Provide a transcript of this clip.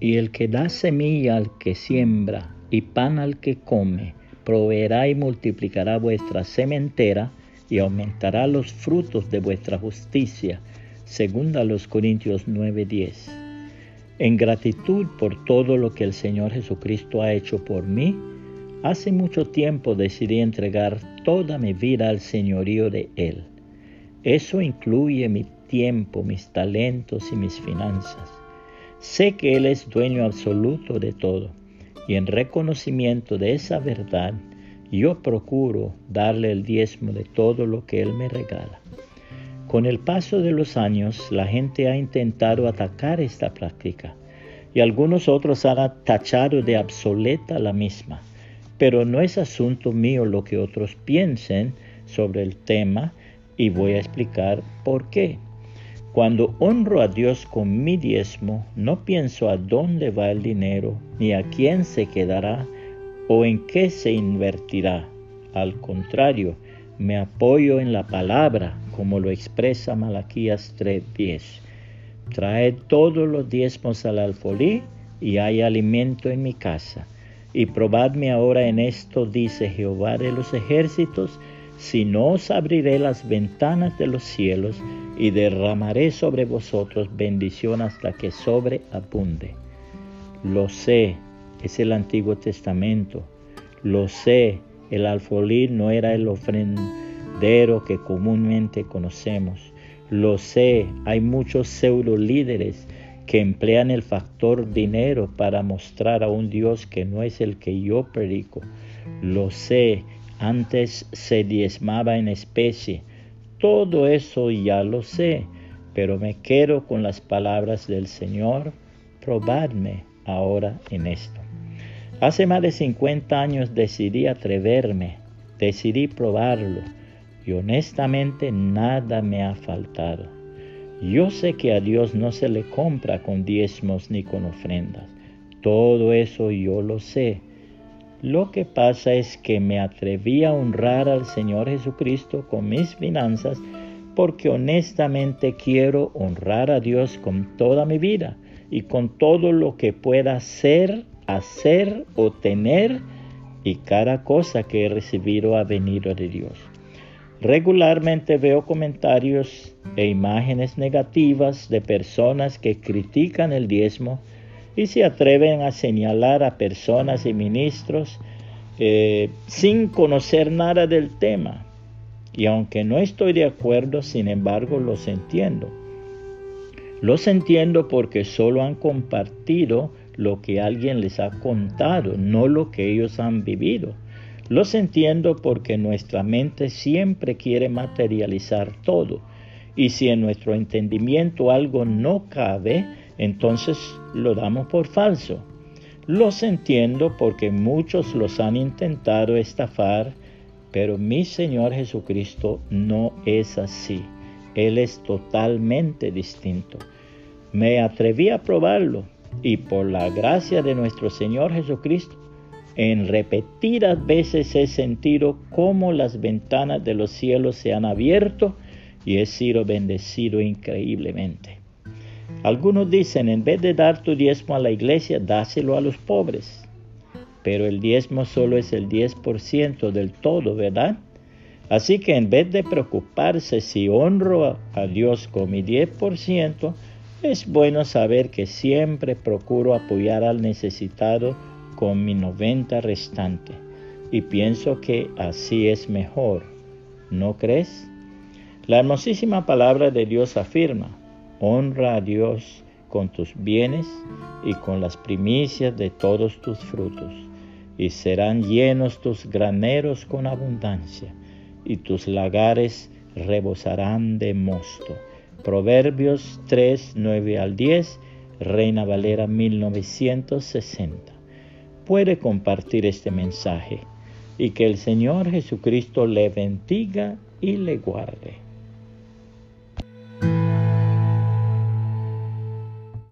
Y el que da semilla al que siembra y pan al que come, proveerá y multiplicará vuestra sementera y aumentará los frutos de vuestra justicia. Segunda los Corintios 9:10. En gratitud por todo lo que el Señor Jesucristo ha hecho por mí, hace mucho tiempo decidí entregar toda mi vida al señorío de Él. Eso incluye mi tiempo, mis talentos y mis finanzas. Sé que Él es dueño absoluto de todo y en reconocimiento de esa verdad yo procuro darle el diezmo de todo lo que Él me regala. Con el paso de los años la gente ha intentado atacar esta práctica y algunos otros han tachado de obsoleta la misma. Pero no es asunto mío lo que otros piensen sobre el tema y voy a explicar por qué. Cuando honro a Dios con mi diezmo, no pienso a dónde va el dinero, ni a quién se quedará o en qué se invertirá. Al contrario, me apoyo en la palabra, como lo expresa Malaquías 3:10. Trae todos los diezmos al alfolí y hay alimento en mi casa. Y probadme ahora en esto, dice Jehová de los ejércitos, si no os abriré las ventanas de los cielos y derramaré sobre vosotros bendición hasta que sobreabunde. Lo sé, es el Antiguo Testamento. Lo sé, el alfolí no era el ofrendero que comúnmente conocemos. Lo sé, hay muchos pseudo líderes que emplean el factor dinero para mostrar a un Dios que no es el que yo predico. Lo sé, antes se diezmaba en especie. Todo eso ya lo sé, pero me quedo con las palabras del Señor. Probadme ahora en esto. Hace más de 50 años decidí atreverme, decidí probarlo y honestamente nada me ha faltado. Yo sé que a Dios no se le compra con diezmos ni con ofrendas. Todo eso yo lo sé lo que pasa es que me atreví a honrar al Señor Jesucristo con mis finanzas porque honestamente quiero honrar a Dios con toda mi vida y con todo lo que pueda ser, hacer o tener y cada cosa que he recibido ha venido de Dios. Regularmente veo comentarios e imágenes negativas de personas que critican el diezmo y se atreven a señalar a personas y ministros eh, sin conocer nada del tema. Y aunque no estoy de acuerdo, sin embargo los entiendo. Los entiendo porque solo han compartido lo que alguien les ha contado, no lo que ellos han vivido. Los entiendo porque nuestra mente siempre quiere materializar todo. Y si en nuestro entendimiento algo no cabe, entonces lo damos por falso. Los entiendo porque muchos los han intentado estafar, pero mi Señor Jesucristo no es así. Él es totalmente distinto. Me atreví a probarlo y por la gracia de nuestro Señor Jesucristo, en repetidas veces he sentido cómo las ventanas de los cielos se han abierto y he sido bendecido increíblemente. Algunos dicen, en vez de dar tu diezmo a la iglesia, dáselo a los pobres. Pero el diezmo solo es el 10% del todo, ¿verdad? Así que en vez de preocuparse si honro a Dios con mi 10%, es bueno saber que siempre procuro apoyar al necesitado con mi 90 restante. Y pienso que así es mejor. ¿No crees? La hermosísima palabra de Dios afirma, Honra a Dios con tus bienes y con las primicias de todos tus frutos, y serán llenos tus graneros con abundancia, y tus lagares rebosarán de mosto. Proverbios 3, 9 al 10, Reina Valera 1960. Puede compartir este mensaje y que el Señor Jesucristo le bendiga y le guarde.